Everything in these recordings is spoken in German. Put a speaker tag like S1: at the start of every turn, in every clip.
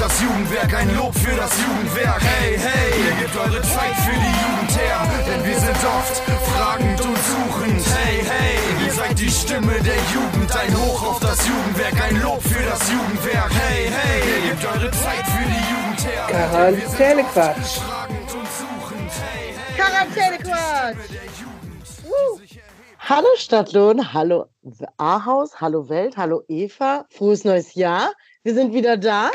S1: das Jugendwerk, ein Lob für das Jugendwerk. Hey, hey, ihr gebt eure Zeit für die Jugend her, denn wir sind oft fragend und suchend. Hey, hey, ihr seid die Stimme der Jugend, ein Hoch auf das Jugendwerk, ein Lob für das Jugendwerk. Hey, hey, ihr gebt eure Zeit für die Jugend her.
S2: Quarantänequatsch.
S1: Fragend und suchend. Hey, hey,
S3: Quarantänequatsch.
S2: Hallo Stadtlohn, hallo Ahaus, hallo Welt, hallo Eva. Frohes neues Jahr. Wir sind wieder da.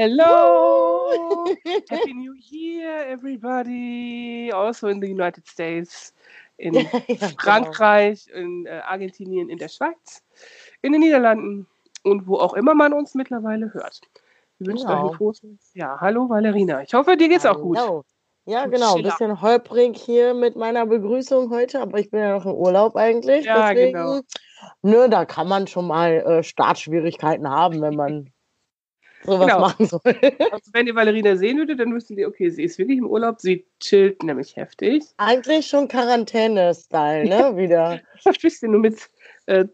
S4: Hello! Happy New Year, everybody! Also in the United States, in
S2: Ja, genau.
S4: Frankreich, in äh, Argentinien, in der Schweiz, in den Niederlanden und wo auch immer man uns mittlerweile hört. Wir wünschen
S2: Genau.
S4: euch ein frohes neues Jahr. Hallo Valerina. Ich hoffe, dir geht's auch gut.
S2: Ja, genau. Ein bisschen holprig hier mit meiner Begrüßung heute, aber ich bin ja noch im Urlaub eigentlich.
S4: Ja,
S2: deswegen,
S4: genau.
S2: Ne, da kann man schon mal äh, Startschwierigkeiten haben, wenn man sowas
S4: Genau.
S2: machen soll.
S4: Also, wenn ihr Valerina sehen würdet, dann wüsstet ihr, okay, sie ist wirklich im Urlaub. Sie chillt nämlich heftig.
S2: Eigentlich schon Quarantäne-Style, ne? Wieder.
S4: Bist du nur mit äh,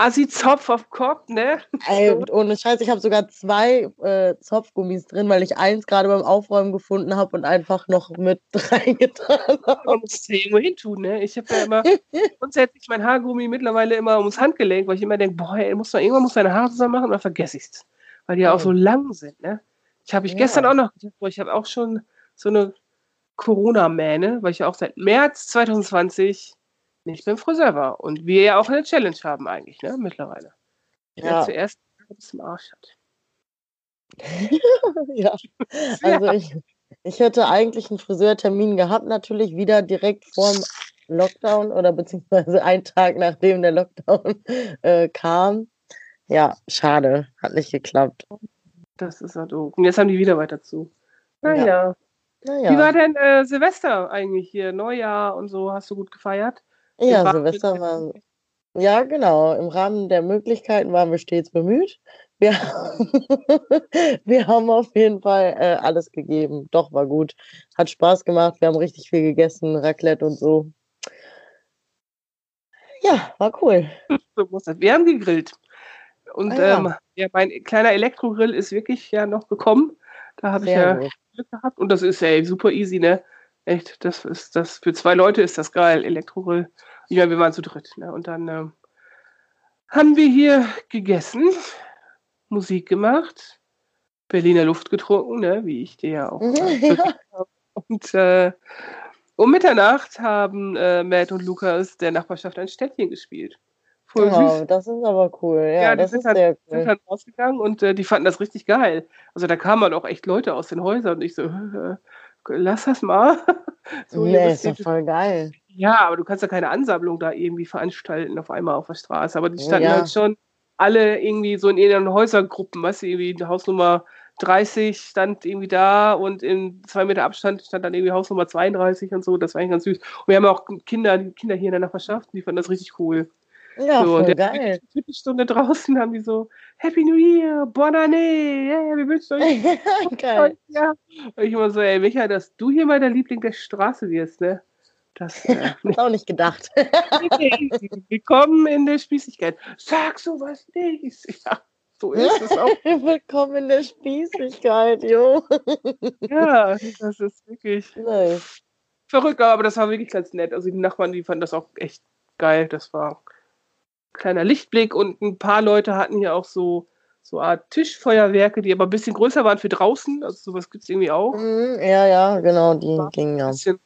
S4: Assi-Zopf auf Kopf, ne?
S2: Ey, und ohne Scheiß, ich habe sogar zwei äh, Zopfgummis drin, weil ich eins gerade beim Aufräumen gefunden habe und einfach noch mit reingetan habe.
S4: Man muss es ja irgendwo hin tun, ne? Ich habe ja immer grundsätzlich mein Haargummi mittlerweile immer ums Handgelenk, weil ich immer denke, boah, ey, muss man, irgendwann muss deine Haare zusammen machen und dann vergesse ich es. Weil die ja auch so lang sind, ne? Ich habe ich
S2: Ja.
S4: gestern auch noch gedacht, boah, ich habe auch schon so eine Corona-Mähne, weil ich ja auch seit März 2020 nicht beim Friseur war. Und wir ja auch eine Challenge haben eigentlich, ne? Mittlerweile. Wer
S2: Ja.
S4: zuerst bis im Arsch hat.
S2: ja. Also ich, ich hätte eigentlich einen Friseurtermin gehabt, natürlich wieder direkt vorm Lockdown oder beziehungsweise einen Tag nachdem der Lockdown äh, kam. Ja, schade, hat nicht geklappt.
S4: Das ist ja doof. Und jetzt haben die wieder weiter zu. Naja.
S2: Naja,
S4: Wie war denn äh, Silvester eigentlich hier? Neujahr und so? Hast du gut gefeiert?
S2: Ja, Silvester war. Ja, genau. Im Rahmen der Möglichkeiten waren wir stets bemüht. Wir, wir haben auf jeden Fall äh, alles gegeben. Doch, war gut. Hat Spaß gemacht. Wir haben richtig viel gegessen, Raclette und so. Ja, war cool.
S4: Wir haben gegrillt. Und
S2: Ah, ja.
S4: ähm, ja, mein kleiner Elektrogrill ist wirklich ja noch gekommen. Da habe ich ja
S2: gut.
S4: Glück gehabt. Und das ist ja super easy, ne? Echt, das ist das für zwei Leute ist das geil, Elektrogrill. Ich meine, wir waren zu dritt, ne? Und dann ähm, haben wir hier gegessen, Musik gemacht, Berliner Luft getrunken, ne? Wie ich dir ja auch. äh,
S2: ja.
S4: Und äh, um Mitternacht haben äh, Matt und Lukas der Nachbarschaft ein Städtchen gespielt. Voll
S2: Wow,
S4: süß.
S2: das ist aber cool. Ja,
S4: Ja, die
S2: das
S4: sind
S2: ist
S4: halt-
S2: sehr
S4: Sind
S2: cool.
S4: dann rausgegangen und äh, die fanden das richtig geil. Also da kamen halt auch echt Leute aus den Häusern und ich so, äh, lass das mal. so,
S2: Nee, ist doch voll geil.
S4: ja, aber du kannst ja keine Ansammlung da irgendwie veranstalten auf einmal auf der Straße. Aber die standen
S2: Ja.
S4: halt schon alle irgendwie so in ihren Häusergruppen, weißt du, irgendwie die Hausnummer 30 stand irgendwie da und in zwei Meter Abstand stand dann irgendwie Hausnummer 32 und so. Das war eigentlich ganz süß. Und wir haben auch Kinder, Kinder hier in der Nachbarschaft, die fanden das richtig cool.
S2: Ja,
S4: so,
S2: voll geil.
S4: Viertelstunde draußen haben die so Happy New Year, Bonne Année, yeah, wir wünschen euch
S2: geil.
S4: ja. Und ich immer so, ey, Micha, dass du hier mal der Liebling der Straße wirst, ne? Das äh,
S2: Hab auch nicht gedacht.
S4: Willkommen in der Spießigkeit. Sag sowas nicht. Ja, so ist es auch.
S2: Willkommen in der Spießigkeit, jo.
S4: Ja, das ist wirklich
S2: Nice.
S4: verrückt, aber das war wirklich ganz nett. Also die Nachbarn, die fanden das auch echt geil. Das war kleiner Lichtblick und ein paar Leute hatten hier auch so so eine Art Tischfeuerwerke, die aber ein bisschen größer waren für draußen. Also sowas gibt es irgendwie auch.
S2: Mhm, Ja, ja, genau, die
S4: Ja.
S2: ging ja.
S4: bisschen,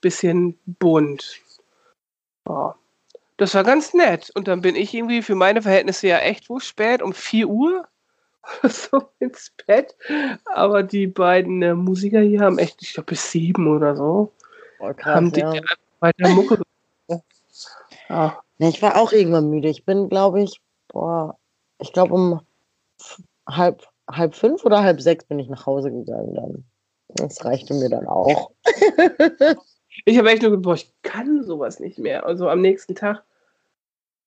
S4: bisschen bunt. Ja. Das war ganz nett. Und dann bin ich irgendwie für meine Verhältnisse ja echt wo spät, um 4 Uhr so ins Bett. Aber die beiden äh, Musiker hier haben echt, ich glaube, bis 7 oder so,
S2: Voll krass,
S4: haben die
S2: ja.
S4: einfach weiter Mucke
S2: Nee, ich war auch irgendwann müde. Ich bin, glaube ich, boah, ich glaube um halb, halb fünf oder halb sechs bin ich nach Hause gegangen dann. Das reichte mir dann auch.
S4: Ich habe echt nur gedacht, boah, ich kann sowas nicht mehr. Also am nächsten Tag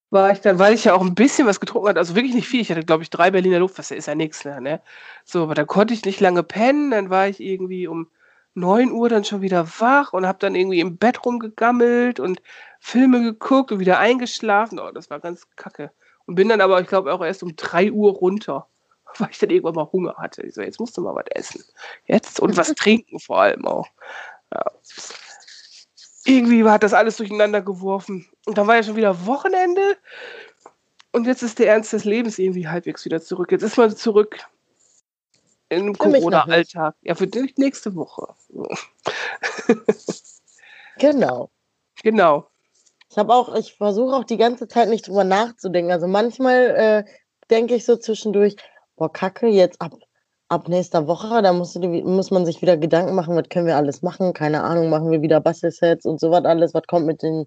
S4: war ich dann, weil ich ja auch ein bisschen was getrunken hatte, also wirklich nicht viel. Ich hatte, glaube ich, drei Berliner Luftwasser, ist ja nichts, ne? So, aber dann konnte ich nicht lange pennen. Dann war ich irgendwie um 9 Uhr dann schon wieder wach und habe dann irgendwie im Bett rumgegammelt und Filme geguckt und wieder eingeschlafen. Oh, das war ganz kacke. Und bin dann aber, ich glaube, auch erst um 3 Uhr runter. weil ich dann irgendwann mal Hunger hatte. Ich so, jetzt musst du mal was essen. Jetzt und was trinken vor allem auch. Ja. Irgendwie hat das alles durcheinander geworfen. Und dann war ja schon wieder Wochenende. Und jetzt ist der Ernst des Lebens irgendwie halbwegs wieder zurück. Jetzt ist man zurück im Corona-Alltag. Ja, für dich nächste Woche.
S2: genau.
S4: Genau.
S2: Ich habe auch, ich versuche auch die ganze Zeit nicht drüber nachzudenken. Also manchmal äh, denke ich so zwischendurch, boah, Kacke, jetzt ab, ab nächster Woche, da musst du, muss man sich wieder Gedanken machen, was können wir alles machen? Keine Ahnung, machen wir wieder Bastelsets und so was alles, was kommt mit den,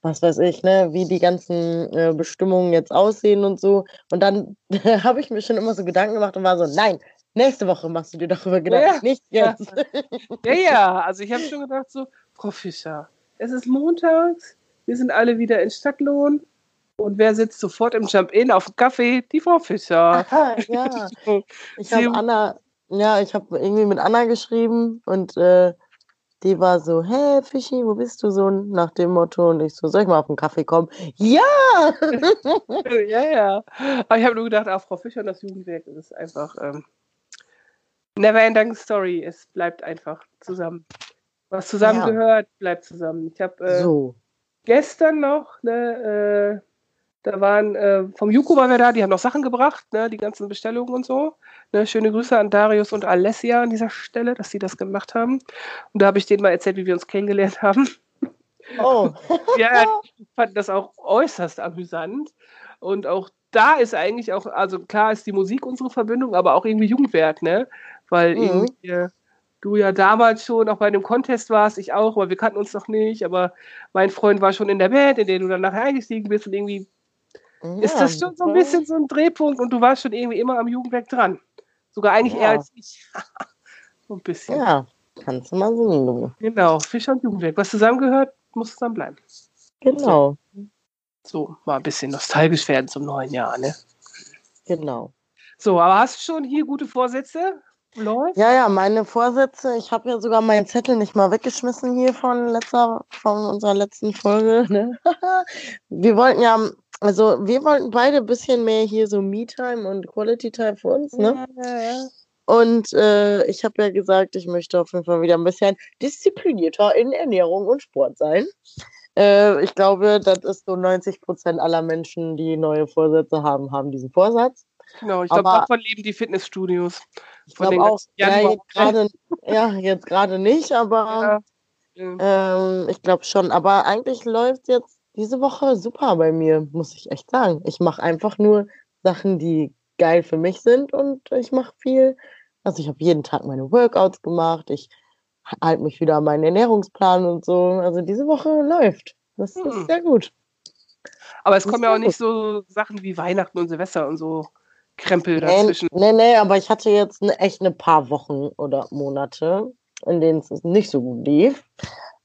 S2: was weiß ich, ne, wie die ganzen äh, Bestimmungen jetzt aussehen und so. Und dann habe ich mir schon immer so Gedanken gemacht und war so, nein, nächste Woche machst du dir darüber Gedanken, ja, nicht jetzt.
S4: Ja, ja, also ich habe schon gedacht so, Frau Fischer, es ist montags, wir sind alle wieder in Stadtlohn, und wer sitzt sofort im Jump-In auf dem Kaffee? Die Frau Fischer.
S2: Aha, ja. Ich habe Anna, ja, ich habe irgendwie mit Anna geschrieben und äh, die war so, hey Fischi, wo bist du so nach dem Motto? Und ich so, soll ich mal auf den Kaffee kommen? Ja!
S4: ja, ja. Aber ich habe nur gedacht, auch Frau Fischer und das Jugendwerk ist einfach ähm, never ending story. Es bleibt einfach zusammen. Was zusammengehört, ja. bleibt zusammen. Ich habe äh, so. gestern noch ne, äh, da waren äh, vom Juko waren wir da, die haben noch Sachen gebracht, ne, die ganzen Bestellungen und so. Ne, schöne Grüße an Darius und Alessia an dieser Stelle, dass sie das gemacht haben. Und da habe ich denen mal erzählt, wie wir uns kennengelernt haben.
S2: Oh.
S4: ja, die fanden das auch äußerst amüsant. Und auch da ist eigentlich auch, also klar ist die Musik unsere Verbindung, aber auch irgendwie Jugendwerk, ne? Weil mhm. irgendwie äh, du ja damals schon auch bei einem Contest warst, ich auch, aber wir kannten uns noch nicht, aber mein Freund war schon in der Band, in der du dann nachher eingestiegen bist und irgendwie ja, ist das schon so ein bisschen so ein Drehpunkt und du warst schon irgendwie immer am Jugendwerk dran. Sogar eigentlich ja. eher als ich. so ein bisschen.
S2: Ja, kannst du mal sehen, du.
S4: Genau, Fischer und Jugendwerk. Was zusammengehört, muss zusammenbleiben.
S2: Genau.
S4: So, mal ein bisschen nostalgisch werden zum neuen Jahr, ne?
S2: Genau.
S4: So, aber hast du schon hier gute Vorsätze? Läuft?
S2: Ja, ja, meine Vorsätze, ich habe ja sogar meinen Zettel nicht mal weggeschmissen hier von letzter, von unserer letzten Folge. Ne? Wir wollten ja also wir wollten beide ein bisschen mehr hier so Me-Time und Quality-Time für uns, ne? Ja, ja, Und äh, ich habe ja gesagt, ich möchte auf jeden Fall wieder ein bisschen disziplinierter in Ernährung und Sport sein. Äh, ich glaube, das ist so 90 Prozent aller Menschen, die neue Vorsätze haben, haben diesen Vorsatz.
S4: Genau, ich glaube, davon leben die Fitnessstudios.
S2: Ich glaube auch, ja, jetzt gerade ja, jetzt gerade nicht, aber ja. ähm, ich glaube schon. Aber eigentlich läuft jetzt diese Woche super bei mir, muss ich echt sagen. Ich mache einfach nur Sachen, die geil für mich sind und ich mache viel. Also ich habe jeden Tag meine Workouts gemacht, ich halte mich wieder an meinen Ernährungsplan und so. Also diese Woche läuft. Das hm. ist sehr gut.
S4: Aber es kommen ja auch nicht so Sachen wie Weihnachten und Silvester und so Krempel dazwischen.
S2: Nee, nee, aber ich hatte jetzt ne, echt ein ne paar Wochen oder Monate, in denen es nicht so gut lief.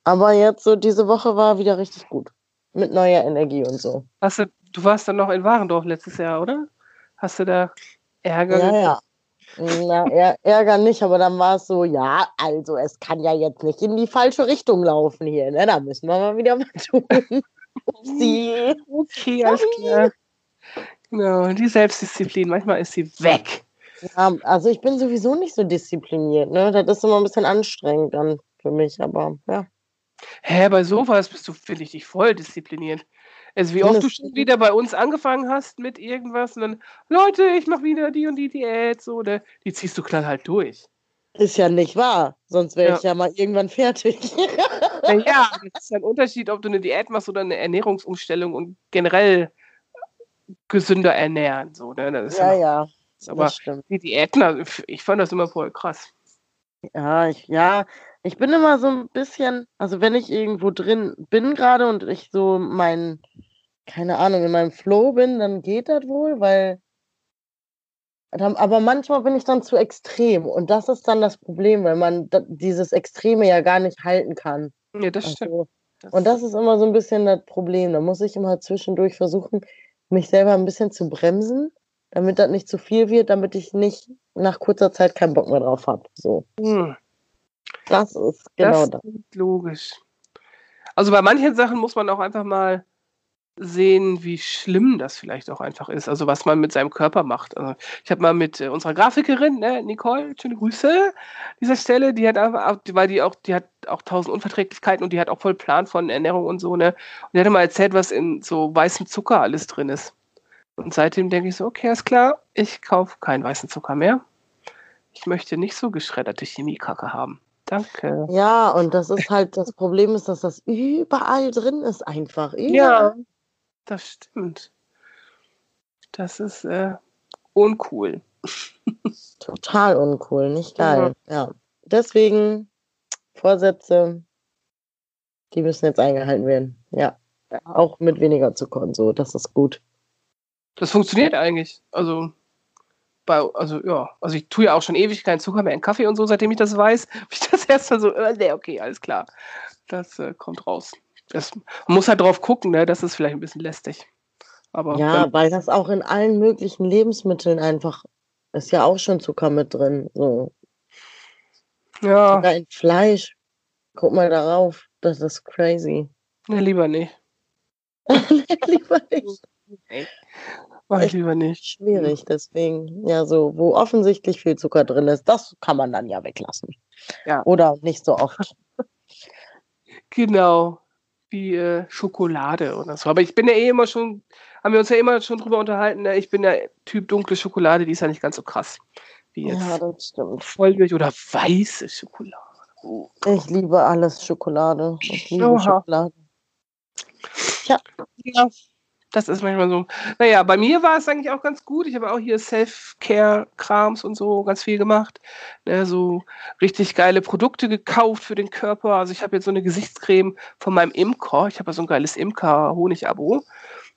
S2: Aber jetzt so diese Woche war wieder richtig gut mit neuer Energie und so.
S4: Hast du, du warst dann noch in Warendorf letztes Jahr, oder? Hast du da Ärger?
S2: Ja, ja. Na, Ärger nicht, aber dann war es so, ja, also es kann ja jetzt nicht in die falsche Richtung laufen hier, ne? Da müssen wir mal wieder was tun.
S4: Upsi. Okay, alles klar. Genau, die Selbstdisziplin, manchmal ist sie weg.
S2: Ja, also ich bin sowieso nicht so diszipliniert, ne? Das ist immer ein bisschen anstrengend dann für mich, aber ja.
S4: Hä, bei sowas bist du, finde ich, dich voll diszipliniert. Also wie oft du schon wieder bei uns angefangen hast mit irgendwas und dann, Leute, ich mache wieder die und die Diät, so, ne? Die ziehst du klar halt durch.
S2: Ist ja nicht wahr, sonst wäre ja. ich ja mal irgendwann fertig.
S4: ja, das ist ein Unterschied, ob du eine Diät machst oder eine Ernährungsumstellung und generell gesünder ernähren, so, ne?
S2: Das ist ja, ja.
S4: Aber die Diäten, also ich fand das immer voll krass.
S2: Ja, ich, ja, ich bin immer so ein bisschen, also wenn ich irgendwo drin bin gerade und ich so mein, keine Ahnung, in meinem Flow bin, dann geht das wohl, weil. Aber manchmal bin ich dann zu extrem und das ist dann das Problem, weil man dieses Extreme ja gar nicht halten kann.
S4: Ja, das stimmt. Also,
S2: und das ist immer so ein bisschen das Problem. Da muss ich immer zwischendurch versuchen, mich selber ein bisschen zu bremsen, damit das nicht zu viel wird, damit ich nicht nach kurzer Zeit keinen Bock mehr drauf habe. So. Hm. Das ist genau das.
S4: das. Ist logisch. Also bei manchen Sachen muss man auch einfach mal sehen, wie schlimm das vielleicht auch einfach ist, also was man mit seinem Körper macht. Also ich habe mal mit äh, unserer Grafikerin, ne, Nicole, schöne Grüße dieser Stelle, die hat einfach, weil die auch, die hat auch tausend Unverträglichkeiten und die hat auch voll Plan von Ernährung und so, ne? Und die hatte mal erzählt, was in so weißem Zucker alles drin ist. Und seitdem denke ich so, okay, ist klar, ich kaufe keinen weißen Zucker mehr. Ich möchte nicht so geschredderte Chemiekacke haben. Danke.
S2: Ja, und das ist halt, das Problem ist, dass das überall drin ist, einfach. Überall.
S4: Ja, das stimmt. Das ist äh, uncool.
S2: Total uncool, nicht geil. Ja. ja. Deswegen Vorsätze, die müssen jetzt eingehalten werden. Ja. ja. Auch mit weniger Zucker und so, das ist gut.
S4: Das funktioniert eigentlich. Also, bei, also ja, also ich tue ja auch schon ewig keinen Zucker mehr in Kaffee und so, seitdem ich das weiß. Habe ich das erstmal so, äh, nee, okay, alles klar. Das äh, kommt raus. Das, man muss halt drauf gucken, ne? das ist vielleicht ein bisschen lästig. Aber
S2: ja, wenn, weil das auch in allen möglichen Lebensmitteln einfach ist ja auch schon Zucker mit drin. So.
S4: Ja.
S2: Sogar in Fleisch. Guck mal darauf. Das ist crazy.
S4: Ne, lieber nicht.
S2: lieber nicht.
S4: Nee. Mach ich lieber nicht.
S2: Schwierig, deswegen, ja, so, wo offensichtlich viel Zucker drin ist, das kann man dann ja weglassen.
S4: Ja.
S2: Oder nicht so oft.
S4: Genau wie äh, Schokolade oder so. Aber ich bin ja eh immer schon, haben wir uns ja immer schon drüber unterhalten, ne? ich bin ja Typ dunkle Schokolade, die ist ja nicht ganz so krass wie jetzt
S2: Ja, das stimmt.
S4: Vollmilch oder weiße Schokolade. Oh.
S2: Ich liebe alles Schokolade. Ich liebe
S4: Oha.
S2: Schokolade.
S4: Ja. ja, das ist manchmal so. Naja, bei mir war es eigentlich auch ganz gut. Ich habe auch hier Self-Care-Krams und so ganz viel gemacht. Ne, so richtig geile Produkte gekauft für den Körper. Also ich habe jetzt so eine Gesichtscreme von meinem Imker. Ich habe so ein geiles Imker-Honig-Abo.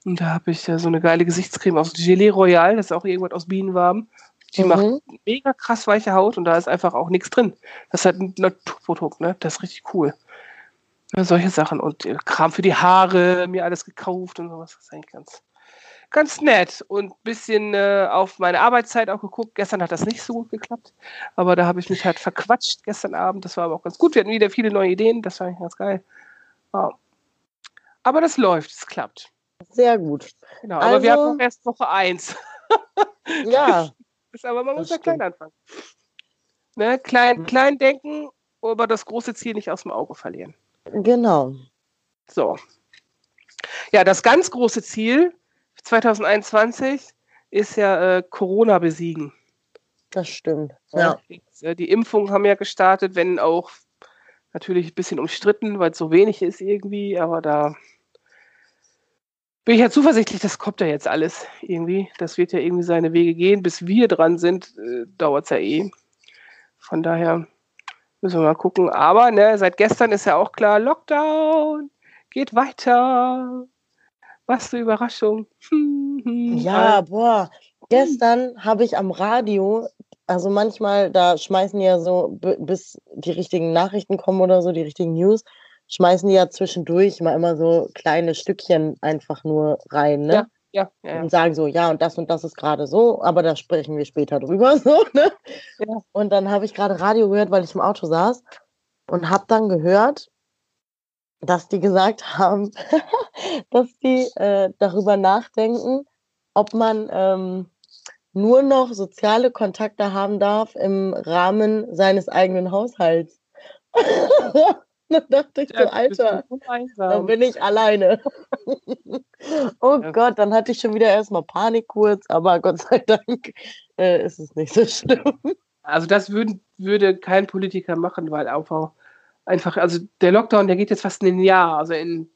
S4: Und da habe ich so eine geile Gesichtscreme aus Gelee Royal. Das ist auch irgendwas aus Bienenwaben. Die
S2: Mhm.
S4: macht mega krass weiche Haut und da ist einfach auch nichts drin. Das ist halt ein Naturprodukt, ne? Das ist richtig cool. Ja, solche Sachen und äh, Kram für die Haare, mir alles gekauft und sowas. Das ist eigentlich ganz, ganz nett. Und ein bisschen äh, auf meine Arbeitszeit auch geguckt. Gestern hat das nicht so gut geklappt, aber da habe ich mich halt verquatscht gestern Abend. Das war aber auch ganz gut. Wir hatten wieder viele neue Ideen. Das war eigentlich ganz geil. Ja. Aber das läuft, es klappt.
S2: Sehr gut.
S4: Genau. Aber wir
S2: Also-
S4: haben noch erst Woche 1.
S2: Ja,
S4: Ist aber man
S2: Das
S4: muss ja klein anfangen. Ne? Klein, klein denken, aber das große Ziel nicht aus dem Auge verlieren.
S2: Genau.
S4: So. Ja, das ganz große Ziel 2021 ist ja äh, Corona besiegen.
S2: Das stimmt. Ja.
S4: Jetzt, äh, Die Impfungen haben ja gestartet, wenn auch natürlich ein bisschen umstritten, weil es so wenig ist irgendwie, aber da bin ich ja zuversichtlich, das kommt ja jetzt alles irgendwie. Das wird ja irgendwie seine Wege gehen. Bis wir dran sind, äh, dauert es ja eh. Von daher müssen wir mal gucken. Aber ne, seit gestern ist ja auch klar, Lockdown geht weiter. Was eine Überraschung. Hm, hm,
S2: Ja, boah. Gestern habe ich am Radio, also manchmal, da schmeißen die ja so, bis die richtigen Nachrichten kommen oder so, die richtigen News, schmeißen die ja zwischendurch mal immer so kleine Stückchen einfach nur rein, ne?
S4: Ja, ja, ja, ja.
S2: Und sagen so, ja, und das und das ist gerade so, aber da sprechen wir später drüber, so, ne? Und dann habe ich gerade Radio gehört, weil ich im Auto saß und habe dann gehört, dass die gesagt haben, dass die äh, darüber nachdenken, ob man ähm, nur noch soziale Kontakte haben darf im Rahmen seines eigenen Haushalts. dann dachte ich so,
S4: Ja, bist
S2: Alter,
S4: so
S2: dann bin ich alleine. oh
S4: Ja.
S2: Gott, dann hatte ich schon wieder erstmal Panik kurz, aber Gott sei Dank äh, ist es nicht so schlimm.
S4: Also das würden, würde kein Politiker machen, weil einfach, einfach, also der Lockdown, der geht jetzt fast ein Jahr, also in,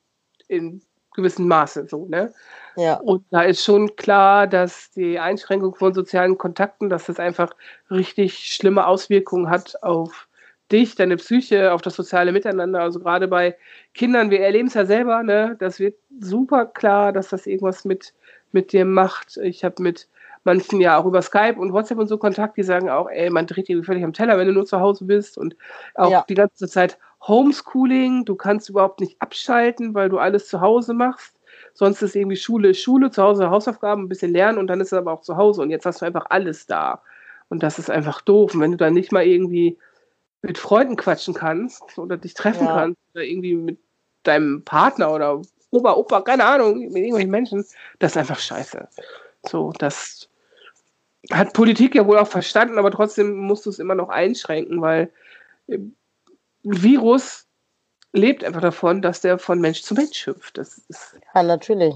S4: in gewissem Maße so, ne?
S2: Ja,
S4: Und da ist schon klar, dass die Einschränkung von sozialen Kontakten, dass das einfach richtig schlimme Auswirkungen hat auf dich, deine Psyche, auf das soziale Miteinander. Also gerade bei Kindern, wir erleben es ja selber, ne? Das wird super klar, dass das irgendwas mit, mit dir macht. Ich habe mit manchen ja auch über Skype und WhatsApp und so Kontakt, die sagen auch, ey, man dreht irgendwie völlig am Teller, wenn du nur zu Hause bist und auch
S2: Ja.
S4: die ganze Zeit Homeschooling, du kannst überhaupt nicht abschalten, weil du alles zu Hause machst. Sonst ist irgendwie Schule, Schule, zu Hause Hausaufgaben, ein bisschen lernen und dann ist es aber auch zu Hause und jetzt hast du einfach alles da. Und das ist einfach doof. Und wenn du dann nicht mal irgendwie mit Freunden quatschen kannst oder dich treffen
S2: Ja.
S4: kannst oder irgendwie mit deinem Partner oder Opa, Opa, keine Ahnung, mit irgendwelchen Menschen. Das ist einfach scheiße. So, das hat Politik ja wohl auch verstanden, aber trotzdem musst du es immer noch einschränken, weil ein Virus lebt einfach davon, dass der von Mensch zu Mensch hüpft. Das ist
S2: Ja, natürlich.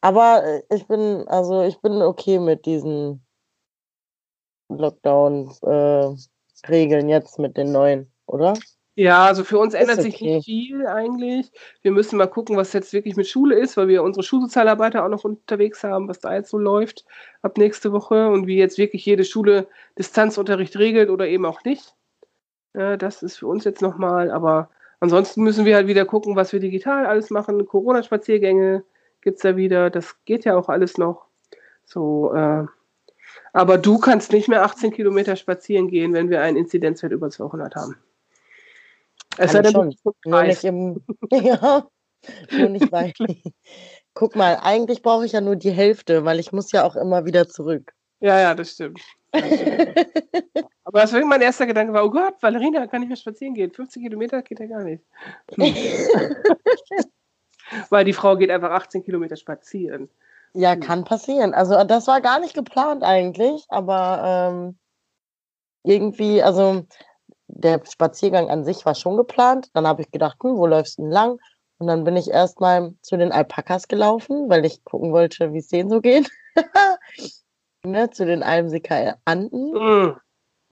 S2: Aber äh, ich bin, also ich bin okay mit diesen Lockdown-Regeln jetzt mit den neuen, oder?
S4: Ja, also für uns ändert sich
S2: okay.
S4: nicht viel eigentlich. Wir müssen mal gucken, was jetzt wirklich mit Schule ist, weil wir unsere Schulsozialarbeiter auch noch unterwegs haben, was da jetzt so läuft ab nächste Woche und wie jetzt wirklich jede Schule Distanzunterricht regelt oder eben auch nicht. Das ist für uns jetzt nochmal, aber ansonsten müssen wir halt wieder gucken, was wir digital alles machen. Corona-Spaziergänge gibt es ja wieder, das geht ja auch alles noch. So, äh, aber du kannst nicht mehr 18 Kilometer spazieren gehen, wenn wir einen Inzidenzwert über 200 haben. Es sei
S2: ich
S4: denn.
S2: Nur nicht im, ja, nur nicht bei. Guck mal, eigentlich brauche ich ja nur die Hälfte, weil ich muss ja auch immer wieder zurück.
S4: Ja, ja, das stimmt. Das stimmt. Aber deswegen mein erster Gedanke war, oh Gott, Valerina kann nicht mehr spazieren gehen. 15 Kilometer geht ja gar nicht. Hm. Weil die Frau geht einfach 18 Kilometer spazieren.
S2: Ja, kann passieren. Also das war gar nicht geplant eigentlich, aber ähm, irgendwie, also der Spaziergang an sich war schon geplant. Dann habe ich gedacht, hm, wo läufst du denn lang? Und dann bin ich erstmal zu den Alpakas gelaufen, weil ich gucken wollte, wie es denen so geht. ne, zu den Almsicker Anden.
S4: Mhm.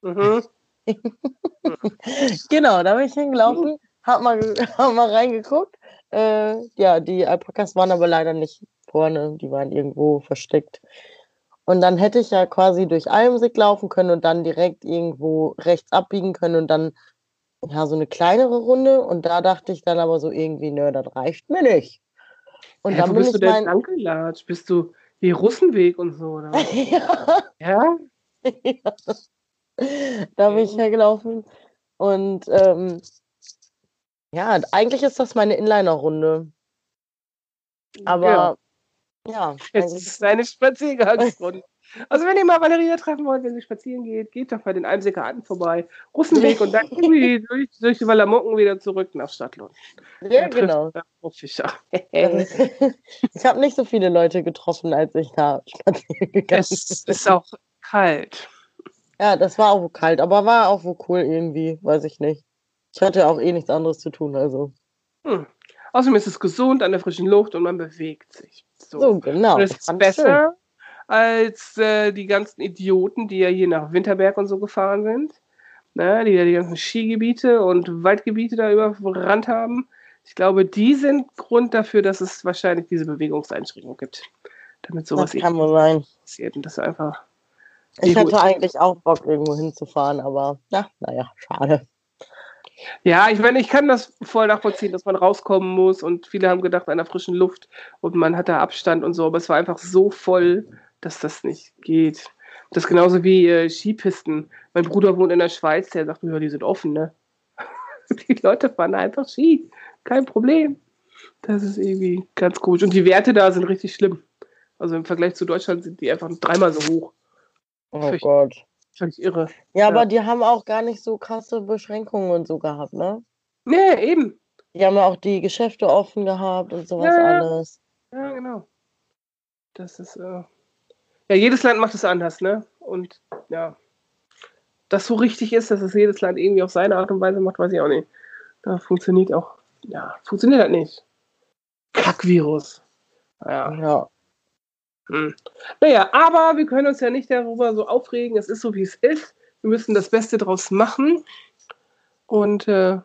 S4: Mhm.
S2: genau, da bin ich hingelaufen, hab mal, ge- hab mal reingeguckt. Äh, ja, die Alpakas waren aber leider nicht vorne, die waren irgendwo versteckt. Und dann hätte ich ja quasi durch Almsig laufen können und dann direkt irgendwo rechts abbiegen können und dann ja so eine kleinere Runde. Und da dachte ich dann aber so irgendwie, nö, das reicht mir nicht. Und
S4: Hä,
S2: dann bin
S4: bist du
S2: ich
S4: denn
S2: mein,
S4: lang gelatscht? Bist du wie Russenweg und so? Oder?
S2: ja,
S4: ja?
S2: da bin ich hergelaufen. Und ähm, ja, eigentlich ist das meine Inliner-Runde. Aber
S4: Ja.
S2: Ja,
S4: Jetzt
S2: eigentlich,
S4: ist es eine Spaziergangsrunde. Also wenn ihr mal Valeria treffen wollt, wenn sie spazieren geht, geht doch bei den Almsicker Anden vorbei. Russenweg und dann irgendwie durch, durch die Wallamocken wieder zurück nach Stadtlohn.
S2: ja, genau.
S4: Fischer.
S2: ich habe nicht so viele Leute getroffen, als ich da spazieren gegangen
S4: es
S2: bin.
S4: ist auch kalt.
S2: Ja, das war auch kalt, aber war auch wohl cool irgendwie, weiß ich nicht. Ich hatte auch eh nichts anderes zu tun, also.
S4: Hm. Außerdem ist es gesund an der frischen Luft und man bewegt sich. So.
S2: So, genau.
S4: es ist
S2: ich schön.
S4: besser als äh, die ganzen Idioten, die ja hier nach Winterberg und so gefahren sind. Ne, die ja die ganzen Skigebiete und Waldgebiete da überrannt haben. Ich glaube, die sind Grund dafür, dass es wahrscheinlich diese Bewegungseinschränkung gibt. Damit sowas
S2: Das kann wohl sein.
S4: passiert. Und das einfach.
S2: Ich hatte eigentlich auch Bock, irgendwo hinzufahren, aber na, naja, schade.
S4: Ja, ich meine, ich kann das voll nachvollziehen, dass man rauskommen muss und viele haben gedacht an der frischen Luft und man hat da Abstand und so, aber es war einfach so voll, dass das nicht geht. Das ist genauso wie äh, Skipisten. Mein Bruder wohnt in der Schweiz, der sagt, ja, die sind offen, ne? Die Leute fahren einfach Ski, kein Problem. Das ist irgendwie ganz komisch. Und die Werte da sind richtig schlimm. Also im Vergleich zu Deutschland sind die einfach dreimal so hoch.
S2: Oh Gott.
S4: Völlig irre.
S2: Ja,
S4: Ja.
S2: aber die haben auch gar nicht so krasse Beschränkungen und so gehabt, ne?
S4: Nee, eben.
S2: Die haben ja auch die Geschäfte offen gehabt und sowas
S4: Ja, ja.
S2: alles.
S4: Ja, genau. Das ist, äh, ja, jedes Land macht es anders, ne? Und ja, das so richtig ist, dass es jedes Land irgendwie auf seine Art und Weise macht, weiß ich auch nicht. Da funktioniert auch, ja, funktioniert halt nicht. Kackvirus. Ja.
S2: Ja.
S4: Hm. Naja, aber wir können uns ja nicht darüber so aufregen. Es ist so, wie es ist. Wir müssen das Beste draus machen und äh,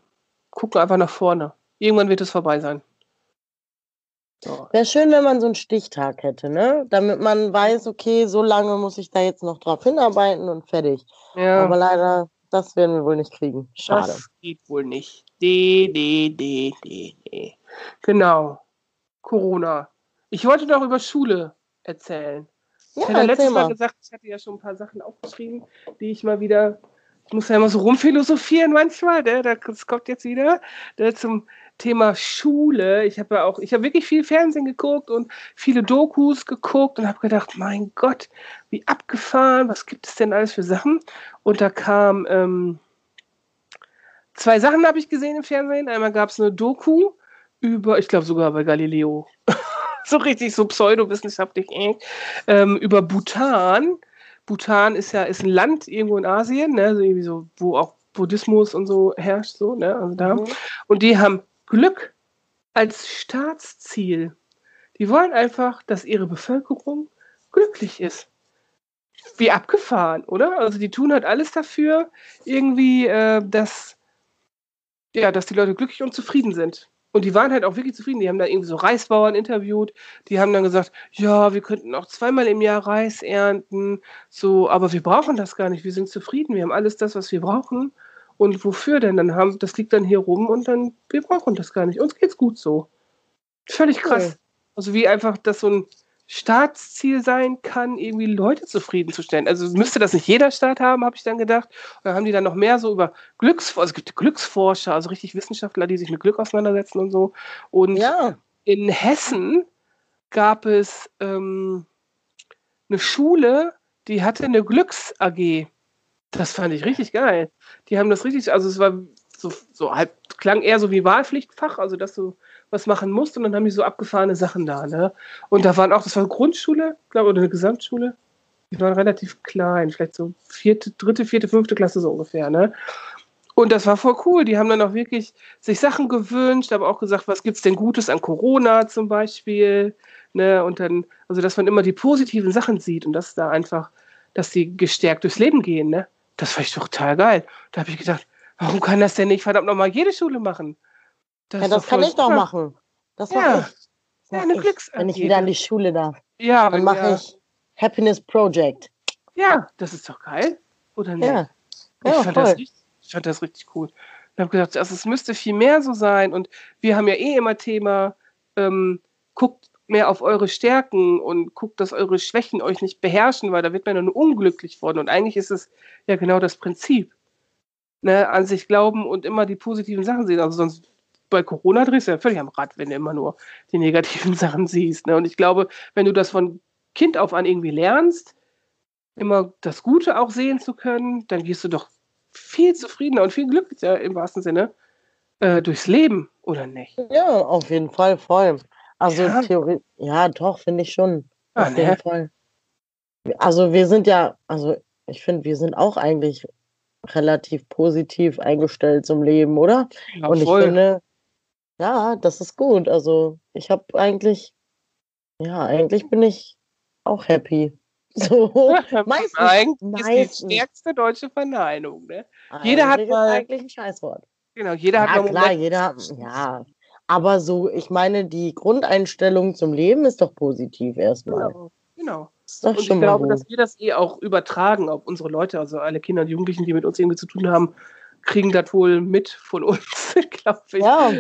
S4: gucken einfach nach vorne. Irgendwann wird es vorbei sein. So.
S2: Wäre schön, wenn man so einen Stichtag hätte, ne? Damit man weiß, okay, so lange muss ich da jetzt noch drauf hinarbeiten und fertig.
S4: Ja.
S2: Aber leider, das werden wir wohl nicht kriegen. Schade.
S4: Das geht wohl nicht. D, D, D, D, D. Genau. Corona. Ich wollte doch über Schule erzählen.
S2: Ja,
S4: ich hatte letztes Mal
S2: mal.
S4: gesagt, ich hatte ja schon ein paar Sachen aufgeschrieben, die ich mal wieder. Ich muss ja immer so rumphilosophieren manchmal, ne? das kommt jetzt wieder ne? zum Thema Schule. Ich habe ja auch, ich habe wirklich viel Fernsehen geguckt und viele Dokus geguckt und habe gedacht, mein Gott, wie abgefahren, was gibt es denn alles für Sachen? Und da kam ähm, zwei Sachen habe ich gesehen im Fernsehen. Einmal gab es eine Doku über, ich glaube sogar bei Galileo, so richtig so pseudowissenschaftlich, ähm, über Bhutan. Bhutan ist ja ist ein Land irgendwo in Asien, ne, so irgendwie so, wo auch Buddhismus und so herrscht, so, ne, also da. Mhm. Und die haben Glück als Staatsziel. Die wollen einfach, dass ihre Bevölkerung glücklich ist. Wie abgefahren, oder? Also die tun halt alles dafür, irgendwie, äh, dass, ja, dass die Leute glücklich und zufrieden sind. Und die waren halt auch wirklich zufrieden. Die haben da irgendwie so Reisbauern interviewt. Die haben dann gesagt, ja, wir könnten auch zweimal im Jahr Reis ernten. So, aber wir brauchen das gar nicht. Wir sind zufrieden. Wir haben alles das, was wir brauchen. Und wofür denn? Dann haben, das liegt dann hier rum und dann, wir brauchen das gar nicht. Uns geht's gut so. Völlig krass. Cool. Also wie einfach das so ein Staatsziel sein kann, irgendwie Leute zufriedenzustellen. Also müsste das nicht jeder Staat haben, habe ich dann gedacht. Und dann haben die dann noch mehr so über Glücksforscher, also es gibt Glücksforscher, also richtig Wissenschaftler, die sich mit Glück auseinandersetzen und so. Und ja. in Hessen gab es ähm, eine Schule, die hatte eine Glücks-AG. Das fand ich richtig geil. Die haben das richtig, also es war so, so halb, klang eher so wie Wahlpflichtfach, also dass du was machen musst und dann haben die so abgefahrene Sachen da. Ne? Und da waren auch, das war eine Grundschule, glaube oder eine Gesamtschule. Die waren relativ klein, vielleicht so vierte, dritte, vierte, fünfte Klasse so ungefähr. Ne? Und das war voll cool. Die haben dann auch wirklich sich Sachen gewünscht, aber auch gesagt, was gibt es denn Gutes an Corona zum Beispiel. Ne? Und dann, also dass man immer die positiven Sachen sieht und dass da einfach, dass die gestärkt durchs Leben gehen. Ne? Das fand ich total geil. Da habe ich gedacht, warum kann das denn nicht verdammt nochmal jede Schule machen?
S2: Das ja, das kann ich doch machen. Das ja. mache ich. Das ja, eine ich, wenn ich wieder an die Schule darf. Ja, dann mache ja. ich Happiness Project.
S4: Ja, das ist doch geil, oder nicht? Ja, ich, ja, fand das richtig, ich fand das richtig cool. Ich habe gedacht, also es müsste viel mehr so sein. Und wir haben ja eh immer Thema, ähm, guckt mehr auf eure Stärken und guckt, dass eure Schwächen euch nicht beherrschen, weil da wird man dann nur unglücklich von. Und eigentlich ist es ja genau das Prinzip. Ne, an sich glauben und immer die positiven Sachen sehen. Also sonst bei Corona drehst du ja völlig am Rad, wenn du immer nur die negativen Sachen siehst. Ne? Und ich glaube, wenn du das von Kind auf an irgendwie lernst, immer das Gute auch sehen zu können, dann gehst du doch viel zufriedener und viel glücklicher im wahrsten Sinne äh, durchs Leben, oder nicht?
S2: Ja, auf jeden Fall, voll. Also ja. Theorie, ja, doch, finde ich schon. Ah, auf ne? jeden Fall. Also wir sind ja, also ich finde, wir sind auch eigentlich relativ positiv eingestellt zum Leben, oder? Ja, und ich finde, ja, das ist gut. Also ich habe eigentlich, ja, eigentlich bin ich auch happy. So,
S4: meistens, eigentlich ist die stärkste deutsche Verneinung. Ne? Jeder hat mal,
S2: eigentlich ein Scheißwort.
S4: Genau, jeder hat
S2: ja, klar, Moment. jeder, ja. Aber so, ich meine, die Grundeinstellung zum Leben ist doch positiv erstmal.
S4: Genau, genau. Und ich glaube, dass wir das eh auch übertragen auf unsere Leute, also alle Kinder und Jugendlichen, die mit uns irgendwie zu tun haben, kriegen das wohl mit von uns, glaube ich. Ja,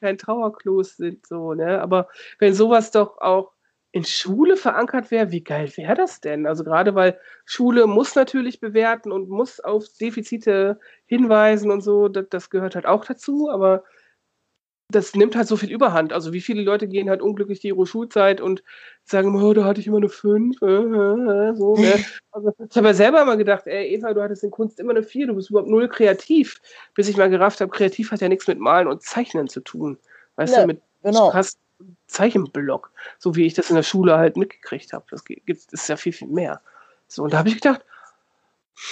S4: kein Trauerklos sind, so, ne? Aber wenn sowas doch auch in Schule verankert wäre, wie geil wäre das denn? Also gerade weil Schule muss natürlich bewerten und muss auf Defizite hinweisen und so, das, das gehört halt auch dazu, aber das nimmt halt so viel Überhand. Also wie viele Leute gehen halt unglücklich die ihre Schulzeit und sagen, oh, da hatte ich immer eine 5. Äh, äh, so, ne? also, ich habe ja selber immer gedacht, ey, Eva, du hattest in Kunst immer eine 4, du bist überhaupt null kreativ. Bis ich mal gerafft habe, kreativ hat ja nichts mit Malen und Zeichnen zu tun. Weißt ja, du, mit genau. krass Zeichenblock, so wie ich das in der Schule halt mitgekriegt habe. Das gibt ist ja viel, viel mehr. So, und da habe ich gedacht,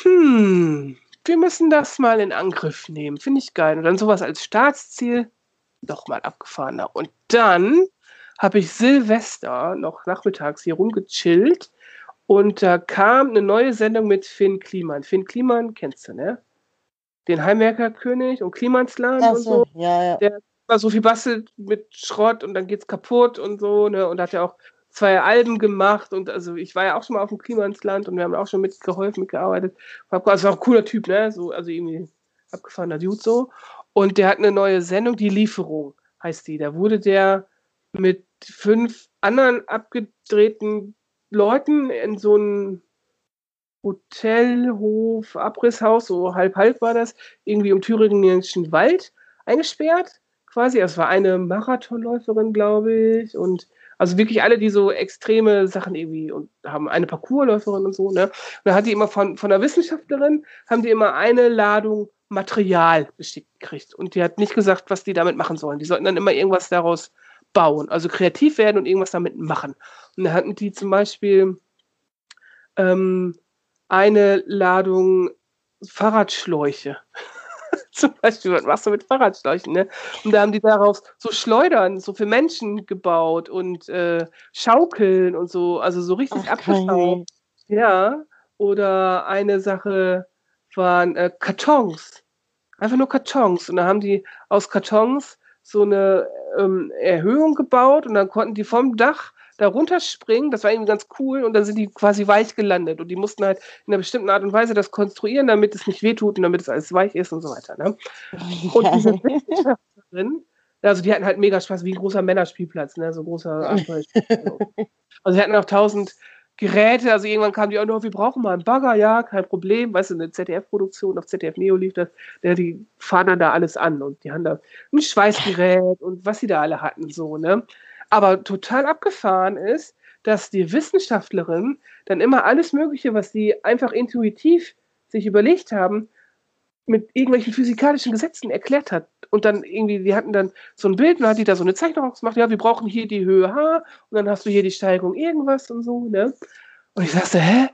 S4: hm, wir müssen das mal in Angriff nehmen. Finde ich geil. Und dann sowas als Staatsziel noch mal abgefahrener. Und dann habe ich Silvester noch nachmittags hier rumgechillt und da kam eine neue Sendung mit Finn Kliman. Finn Kliman kennst du, ne? Den Heimwerkerkönig und Klimansland und so.
S2: Ja, ja.
S4: Der immer so viel bastelt mit Schrott und dann geht's kaputt und so, ne? Und hat ja auch zwei Alben gemacht und also ich war ja auch schon mal auf dem Klimansland und wir haben auch schon mitgeholfen, mitgearbeitet. Also war auch ein cooler Typ, ne? So, also irgendwie abgefahrener Dude so. Und der hat eine neue Sendung, die Lieferung heißt die. Da wurde der mit fünf anderen abgedrehten Leuten in so einem Hotelhof, Abrisshaus, so halb halb war das, irgendwie im thüringischen Wald eingesperrt. Quasi. Es war eine Marathonläuferin, glaube ich. Und also wirklich alle, die so extreme Sachen irgendwie und haben eine Parkourläuferin und so, ne? Und dann hat die immer von, von der Wissenschaftlerin, haben die immer eine Ladung Material geschickt gekriegt. Und die hat nicht gesagt, was die damit machen sollen. Die sollten dann immer irgendwas daraus bauen, also kreativ werden und irgendwas damit machen. Und da hatten die zum Beispiel ähm, eine Ladung Fahrradschläuche. zum Beispiel, was machst du mit Fahrradschläuchen, ne? Und da haben die daraus so Schleudern, so für Menschen gebaut und äh, Schaukeln und so, also so richtig abgeschraubt. Ja, oder eine Sache waren äh, Kartons. Einfach nur Kartons. Und da haben die aus Kartons so eine ähm, Erhöhung gebaut und dann konnten die vom Dach da runterspringen. Das war irgendwie ganz cool und dann sind die quasi weich gelandet und die mussten halt in einer bestimmten Art und Weise das konstruieren, damit es nicht wehtut und damit es alles weich ist und so weiter. Ne? Und diese Wissenschaftlerin, also die hatten halt mega Spaß, wie ein großer Männerspielplatz, ne? so großer Also sie hatten auch tausend Geräte, also irgendwann kam die auch noch, wir brauchen mal einen Bagger, ja, kein Problem, weißt du, eine ZDF-Produktion, auf ZDF Neo lief das, der, die fahren dann da alles an und die haben da ein Schweißgerät und was sie da alle hatten, so, ne. Aber total abgefahren ist, dass die Wissenschaftlerin dann immer alles Mögliche, was sie einfach intuitiv sich überlegt haben, mit irgendwelchen physikalischen Gesetzen erklärt hat. Und dann irgendwie, die hatten dann so ein Bild, und hat die da so eine Zeichnung gemacht, ja, wir brauchen hier die Höhe H und dann hast du hier die Steigung irgendwas und so, ne? Und ich sagte, hä?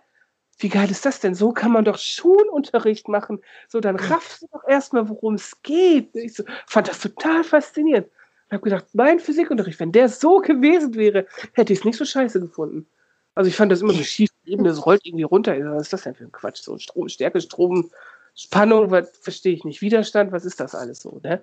S4: Wie geil ist das denn? So kann man doch Schulunterricht machen. So, dann raffst du doch erstmal, worum es geht. Ich so, fand das total faszinierend. Und habe gedacht, mein Physikunterricht, wenn der so gewesen wäre, hätte ich es nicht so scheiße gefunden. Also ich fand das immer so schief, eben das rollt irgendwie runter. Was ist das denn für ein Quatsch? So Strom, Stärke, Strom, Spannung, was verstehe ich nicht, Widerstand, was ist das alles so, ne?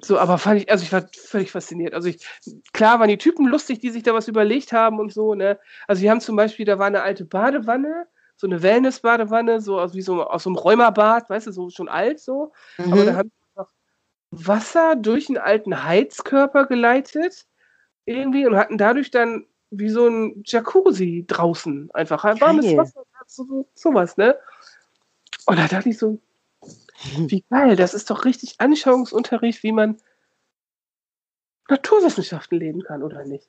S4: So, aber fand ich, also ich war völlig fasziniert. Also ich, klar waren die Typen lustig, die sich da was überlegt haben und so, ne? Also wir haben zum Beispiel, da war eine alte Badewanne, so eine Wellness-Badewanne, so aus, wie so aus so einem Rheumabad, weißt du, so schon alt so. Mhm. Aber da haben wir Wasser durch einen alten Heizkörper geleitet, irgendwie, und hatten dadurch dann wie so ein Jacuzzi draußen einfach. Warmes Wasser, so, sowas, ne? Und da dachte ich so, wie geil, das ist doch richtig Anschauungsunterricht, wie man Naturwissenschaften leben kann, oder nicht?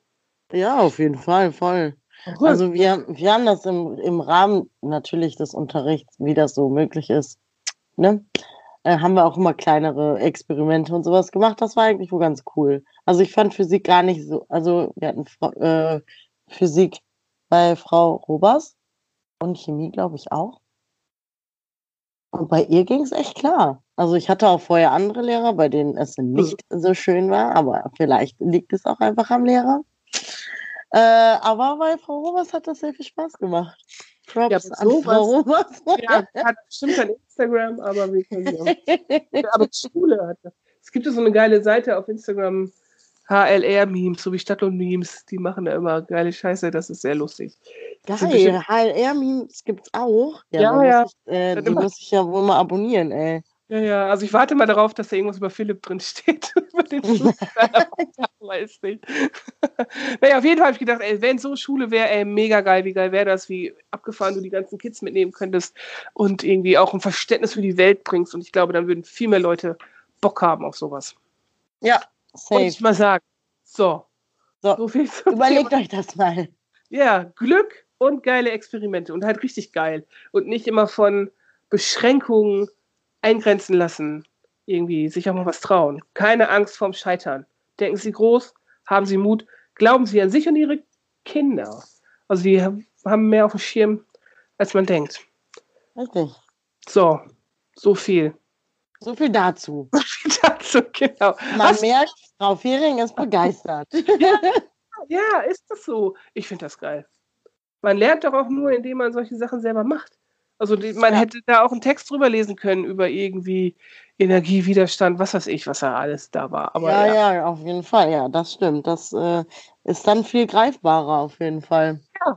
S2: Ja, auf jeden Fall, voll. Also wir, wir haben das im, im Rahmen natürlich des Unterrichts, wie das so möglich ist, ne? Äh, haben wir auch immer kleinere Experimente und sowas gemacht. Das war eigentlich wohl ganz cool. Also ich fand Physik gar nicht so, also wir hatten äh, Physik bei Frau Robers und Chemie, glaube ich, auch. Und bei ihr ging es echt klar. Also ich hatte auch vorher andere Lehrer, bei denen es nicht so schön war, aber vielleicht liegt es auch einfach am Lehrer. Äh, aber bei Frau Robers hat das sehr viel Spaß gemacht.
S4: Props ja, an Frau Robers. Ja, hat bestimmt kein Instagram, aber wir können ja. Aber die Schule hat das. Es gibt so eine geile Seite auf Instagram, HLR-Memes, so wie Stadtlohn-Memes, die machen da immer geile Scheiße, das ist sehr lustig.
S2: Geil, HLR-Memes gibt's auch.
S4: Ja, ja. ja.
S2: Muss ich, äh, die muss ich ja wohl mal abonnieren, ey.
S4: Ja, ja, also ich warte mal darauf, dass da irgendwas über Philipp drin steht. über den weiß nicht. naja, auf jeden Fall habe ich gedacht, ey, wenn so Schule wäre, ey, mega geil, wie geil wäre das, wie abgefahren du die ganzen Kids mitnehmen könntest und irgendwie auch ein Verständnis für die Welt bringst. Und ich glaube, dann würden viel mehr Leute Bock haben auf sowas.
S2: Ja,
S4: safe. Und ich mal sagen, so.
S2: So, so viel überlegt Thema. euch das mal.
S4: Ja, Glück und geile Experimente und halt richtig geil. Und nicht immer von Beschränkungen eingrenzen lassen. Irgendwie sich auch mal was trauen. Keine Angst vorm Scheitern. Denken Sie groß, haben Sie Mut, glauben Sie an sich und Ihre Kinder. Also die haben mehr auf dem Schirm, als man denkt.
S2: Richtig.
S4: So, so viel.
S2: So viel dazu.
S4: So genau.
S2: Man Hast merkt, Frau Fehring ist begeistert.
S4: ja, ja, ist das so. Ich finde das geil. Man lernt doch auch nur, indem man solche Sachen selber macht. Also die, man ja. hätte da auch einen Text drüber lesen können über irgendwie Energiewiderstand, was weiß ich, was da alles da war. Aber,
S2: ja, ja, ja, auf jeden Fall, ja, das stimmt. Das äh, ist dann viel greifbarer auf jeden Fall.
S4: Ja.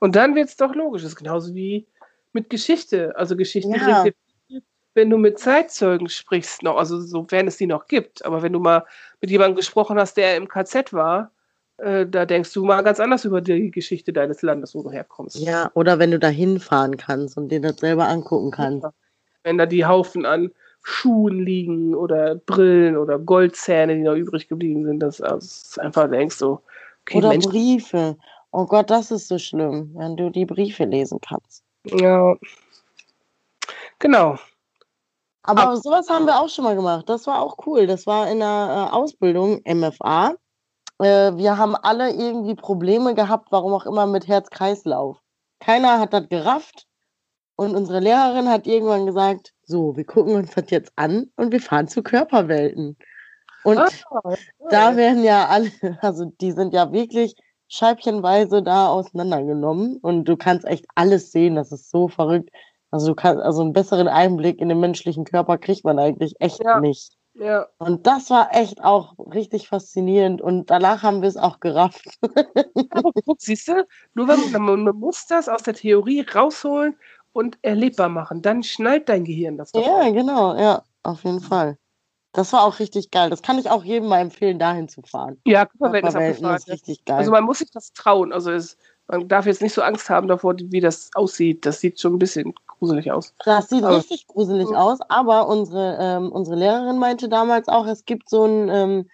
S4: Und dann wird es doch logisch. Das ist genauso wie mit Geschichte. Also Geschichte ja. bringt wenn du mit Zeitzeugen sprichst, noch, also sofern es die noch gibt, aber wenn du mal mit jemandem gesprochen hast, der im KZ war, äh, da denkst du mal ganz anders über die Geschichte deines Landes, wo du herkommst.
S2: Ja, oder wenn du da hinfahren kannst und dir das selber angucken kannst. Ja.
S4: Wenn da die Haufen an Schuhen liegen oder Brillen oder Goldzähne, die noch übrig geblieben sind, das, also, das ist einfach, denkst du,
S2: okay, Oder Mensch. Briefe. Oh Gott, das ist so schlimm, wenn du die Briefe lesen kannst.
S4: Ja. Genau.
S2: Aber
S4: Aber-
S2: sowas haben wir auch schon mal gemacht. Das war auch cool. Das war in der äh, Ausbildung MFA. Äh, wir haben alle irgendwie Probleme gehabt, warum auch immer, mit Herz-Kreislauf. Keiner hat das gerafft. Und unsere Lehrerin hat irgendwann gesagt, so, wir gucken uns das jetzt an und wir fahren zu Körperwelten. Und
S4: Ah,
S2: da werden ja alle, also die sind ja wirklich scheibchenweise da auseinandergenommen und du kannst echt alles sehen. Das ist so verrückt. Also du kannst, also einen besseren Einblick in den menschlichen Körper kriegt man eigentlich echt
S4: Ja.
S2: nicht.
S4: ja.
S2: Und das war echt auch richtig faszinierend und danach haben wir es auch gerafft.
S4: Aber guck, siehst du, nur wenn man, man, muss das aus der Theorie rausholen und erlebbar machen. Dann schnallt dein Gehirn das doch.
S2: Ja,
S4: auch.
S2: genau, ja, auf jeden Fall. Das war auch richtig geil. Das kann ich auch jedem mal empfehlen, dahin zu fahren.
S4: Ja, Körperwelten ist
S2: ist richtig geil.
S4: Also man muss sich das trauen. Also es, man darf jetzt nicht so Angst haben davor, wie das aussieht. Das sieht schon ein bisschen gruselig aus.
S2: Das sieht
S4: Aber-
S2: richtig gruselig
S4: Mhm.
S2: aus, aber unsere, ähm, unsere Lehrerin meinte damals auch, es gibt so ein ähm,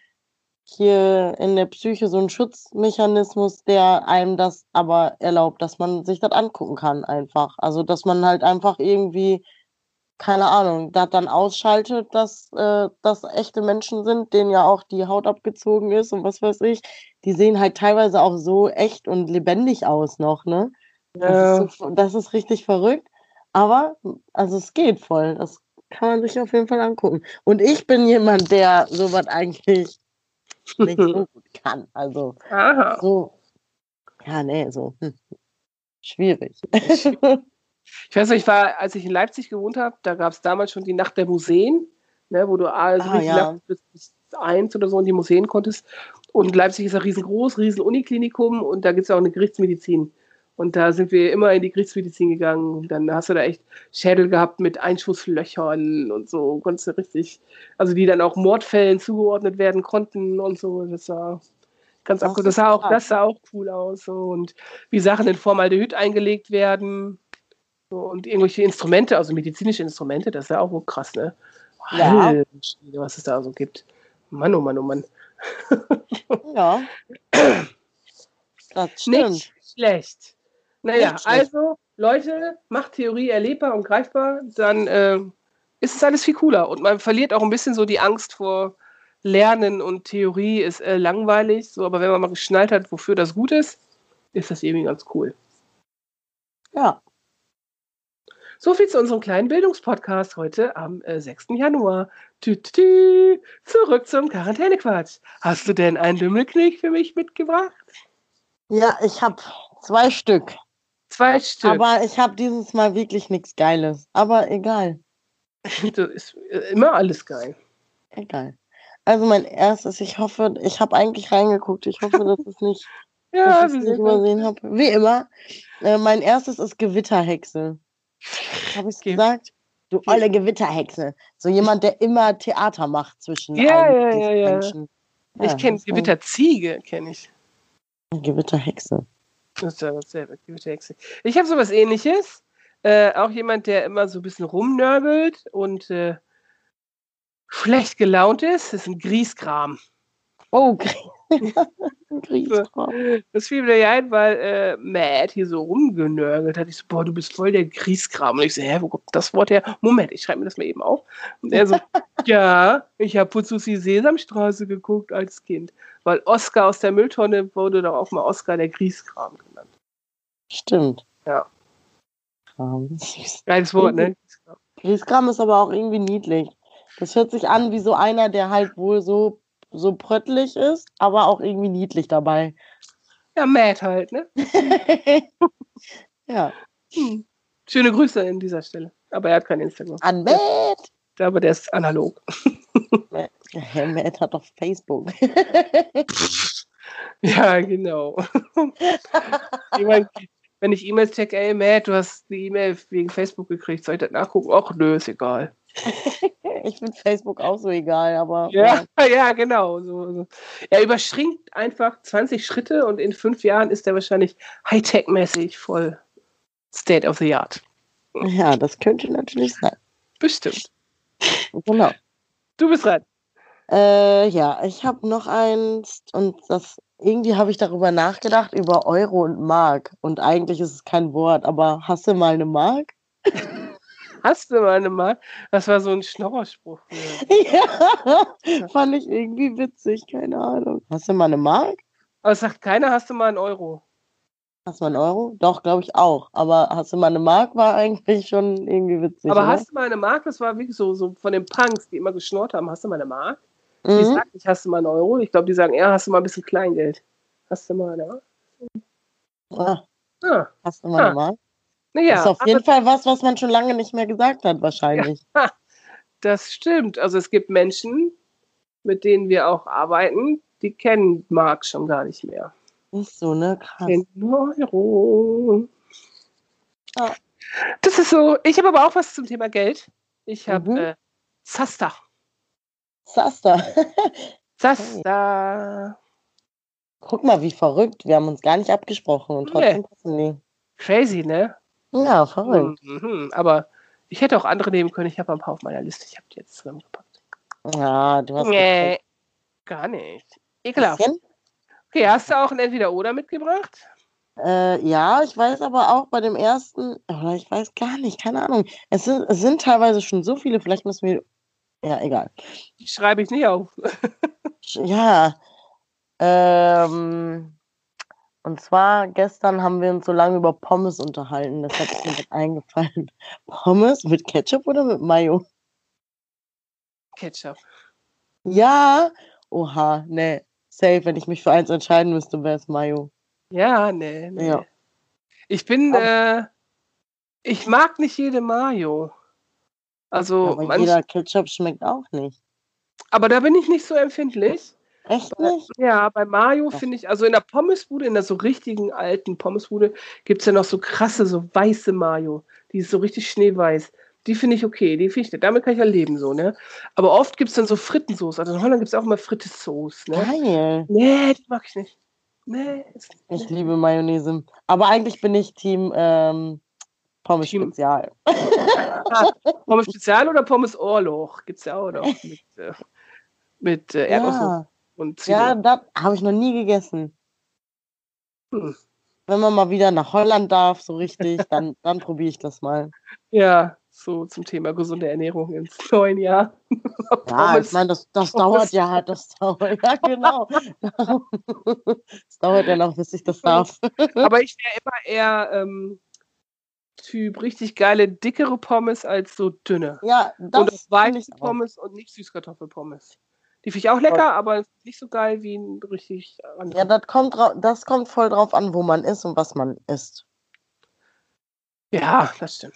S2: hier in der Psyche so einen Schutzmechanismus, der einem das aber erlaubt, dass man sich das angucken kann einfach. Also dass man halt einfach irgendwie, keine Ahnung, das dann ausschaltet, dass äh, das echte Menschen sind, denen ja auch die Haut abgezogen ist und was weiß ich. Die sehen halt teilweise auch so echt und lebendig aus noch, ne? Das, ist so, das ist richtig verrückt. Aber, also es geht voll. Das kann man sich auf jeden Fall angucken. Und ich bin jemand, der sowas eigentlich nicht so gut kann. Also
S4: Aha.
S2: so, ja, nee, so hm. schwierig.
S4: Ich weiß noch, ich war, als ich in Leipzig gewohnt habe, da gab es damals schon die Nacht der Museen, ne, wo du also
S2: Ah,
S4: richtig
S2: ja.
S4: bis, bis eins oder so in die Museen konntest. Und Leipzig ist ja riesengroß, riesen Uniklinikum und da gibt es auch eine Gerichtsmedizin. Und da sind wir immer in die Gerichtsmedizin gegangen. Und dann hast du da echt Schädel gehabt mit Einschusslöchern und so. Konntest du richtig, also die dann auch Mordfällen zugeordnet werden konnten und so. Das war ganz abgefahren. Das sah auch, das sah auch cool aus. So. Und wie Sachen in Formaldehyd eingelegt werden. Und irgendwelche Instrumente, also medizinische Instrumente, das ist ja auch wohl krass, ne?
S2: Ja.
S4: Was es da so gibt. Mann, oh Mann, oh Mann.
S2: ja. Das stimmt.
S4: Nicht schlecht. Naja,
S2: Nicht schlecht.
S4: also, Leute, macht Theorie erlebbar und greifbar, dann äh, ist es alles viel cooler. Und man verliert auch ein bisschen so die Angst vor Lernen und Theorie ist äh, langweilig. So, aber wenn man mal geschnallt hat, wofür das gut ist, ist das irgendwie ganz cool.
S2: Ja.
S4: So viel zu unserem kleinen Bildungspodcast heute am äh, 6. Januar. Tü, tü, tü. Zurück zum Quarantänequatsch. Hast du denn einen Dümmelknick für mich mitgebracht?
S2: Ja, ich habe zwei Stück.
S4: Zwei Stück.
S2: Aber ich habe dieses Mal wirklich nichts Geiles. Aber egal.
S4: das ist äh, immer alles geil.
S2: Egal. Also mein erstes, ich hoffe, ich habe eigentlich reingeguckt. Ich hoffe, dass es nicht,
S4: Ja,
S2: dass ich es nicht übersehen habe. Wie immer. Äh, mein erstes ist Gewitterhexe. Habe ich
S4: Ge-
S2: gesagt? Du olle Gewitterhexe. So jemand, der immer Theater macht zwischen
S4: Ja,
S2: allen
S4: ja, ja, ja.
S2: Menschen.
S4: Ich
S2: Ja,
S4: kenne
S2: das war-
S4: Gewitterziege, kenne ich.
S2: Gewitterhexe.
S4: Das ist ja dasselbe, Gewitterhexe. Ich habe sowas ähnliches. Äh, auch jemand, der immer so ein bisschen rumnörgelt und äh, schlecht gelaunt ist, ist ein Grieskram.
S2: Oh, Griesgram.
S4: Das fiel mir ja ein, weil äh, Matt hier so rumgenörgelt hat. Ich so, boah, du bist voll der Grieskram. Und ich so, hä, wo kommt das Wort her? Moment, ich schreibe mir das mal eben auf. Und er so, ja, ich habe Putzusi Sesamstraße geguckt als Kind. Weil Oscar aus der Mülltonne wurde doch auch mal Oscar der Grieskram genannt.
S2: Stimmt.
S4: Ja.
S2: Kram.
S4: Geiles Wort, ne?
S2: Griesgram ist aber auch irgendwie niedlich. Das hört sich an wie so einer, der halt wohl so, so pröttlich ist, aber auch irgendwie niedlich dabei.
S4: Ja, Matt halt, ne?
S2: ja.
S4: Hm. Schöne Grüße an dieser Stelle. Aber er hat kein Instagram.
S2: An Matt.
S4: Aber der ist analog.
S2: Herr Matt hat doch Facebook.
S4: Ja, genau. Jemand, wenn ich E-Mails checke, ey, Matt, du hast die E-Mail wegen Facebook gekriegt, soll ich das nachgucken? Ach, nö, ist egal.
S2: ich finde Facebook auch so egal, aber
S4: Ja, ja, genau. So, so. Er überschrinkt einfach 20 Schritte und in fünf Jahren ist er wahrscheinlich Hightech-mäßig voll State of the Art.
S2: ja, das könnte natürlich sein.
S4: Bestimmt.
S2: Genau.
S4: Du bist dran.
S2: Äh, ja, ich habe noch eins und das irgendwie habe ich darüber nachgedacht über Euro und Mark und eigentlich ist es kein Wort, aber hast du mal eine Mark?
S4: Hast du mal eine Mark? Das war so ein Schnorrerspruch.
S2: ja, fand ich irgendwie witzig, keine Ahnung. Hast du mal eine Mark?
S4: Aber es sagt keiner, hast du mal einen Euro?
S2: Hast du mal einen Euro? Doch, glaube ich auch. Aber hast du mal eine Mark, war eigentlich schon irgendwie witzig.
S4: Aber
S2: oder?
S4: hast du mal eine Mark? Das war wirklich so, so von den Punks, die immer geschnorrt haben. Hast du mal eine Mark? Die
S2: Mhm.
S4: sagen nicht, hast du mal einen Euro? Ich glaube, die sagen eher, hast du mal ein bisschen Kleingeld? Hast du mal eine Mark?
S2: Ah,
S4: Ah,
S2: hast du mal
S4: Ah,
S2: eine Mark?
S4: Naja,
S2: ist auf jeden Fall was, was man schon lange nicht mehr gesagt hat, wahrscheinlich.
S4: das stimmt. Also es gibt Menschen, mit denen wir auch arbeiten, die kennen Mark schon gar nicht mehr.
S2: Ist so, ne? Krass.
S4: Den Euro.
S2: Ja.
S4: Das ist so. Ich habe aber auch was zum Thema Geld. Ich habe
S2: Mhm.
S4: äh, Zasta.
S2: Zaster.
S4: Zasta.
S2: Guck mal, wie verrückt. Wir haben uns gar nicht abgesprochen und trotzdem passen die.
S4: Crazy, ne?
S2: Ja, verrückt.
S4: Mhm. Aber ich hätte auch andere nehmen können. Ich habe ein paar auf meiner Liste. Ich habe die jetzt zusammengepackt.
S2: Ja, du hast
S4: Nee, gar nicht. Ekelhaft.
S2: Bisschen?
S4: Okay, hast du auch ein Entweder-Oder mitgebracht?
S2: Äh, ja, ich weiß aber auch bei dem ersten, oder ich weiß gar nicht, keine Ahnung. Es sind, es sind teilweise schon so viele, vielleicht müssen wir. Ja, egal.
S4: Die schreibe ich nicht auf.
S2: Ja. Ähm, und zwar gestern haben wir uns so lange über Pommes unterhalten. Das hat mir eingefallen. Pommes mit Ketchup oder mit Mayo?
S4: Ketchup.
S2: Ja. Oha, ne. Safe, wenn ich mich für eins entscheiden müsste, wäre es Mayo.
S4: Ja, nee, nee.
S2: Ja.
S4: Ich bin, äh, ich mag nicht jede Mayo. Also,
S2: Aber
S4: manch,
S2: jeder Ketchup schmeckt auch nicht.
S4: aber da bin ich nicht so empfindlich.
S2: Echt nicht?
S4: Ja, bei Mayo finde ich, also in der Pommesbude, in der so richtigen alten Pommesbude, gibt es ja noch so krasse, so weiße Mayo. Die ist so richtig schneeweiß. Die finde ich okay, die finde ich, damit kann ich ja leben, so, ne? Aber oft gibt es dann so Frittensoße. Also in Holland gibt es auch immer Frittesauce, ne?
S2: Geil.
S4: Nee, die mag ich nicht. Nee, ist,
S2: Ich liebe Mayonnaise. Aber eigentlich bin ich Team ähm, Pommes
S4: Team-
S2: Spezial.
S4: Pommes Spezial oder Pommes Ohrloch? Gibt es ja auch noch mit, äh, mit äh, Erdnusssoße
S2: Ja,
S4: und
S2: ja
S4: Zwiebeln.
S2: das habe ich noch nie gegessen.
S4: Hm.
S2: Wenn man mal wieder nach Holland darf, so richtig, dann, dann probiere ich das mal.
S4: Ja, so zum Thema gesunde Ernährung ins neuen Jahr.
S2: Ja,
S4: Pommes.
S2: ich meine, das, das
S4: Pommes.
S2: dauert ja, das dauert, ja genau. Es dauert ja noch, bis ich das darf.
S4: Aber ich wäre immer eher ähm, Typ richtig geile, dickere Pommes als so dünne.
S2: Ja,
S4: und
S2: das
S4: auch
S2: finde ich
S4: weiße
S2: auch.
S4: Pommes und nicht Süßkartoffelpommes. Die finde ich auch lecker, aber nicht so geil wie ein richtig
S2: Ja,
S4: anderer.
S2: das kommt, das kommt voll drauf an, wo man ist und was man isst.
S4: Ja, das stimmt.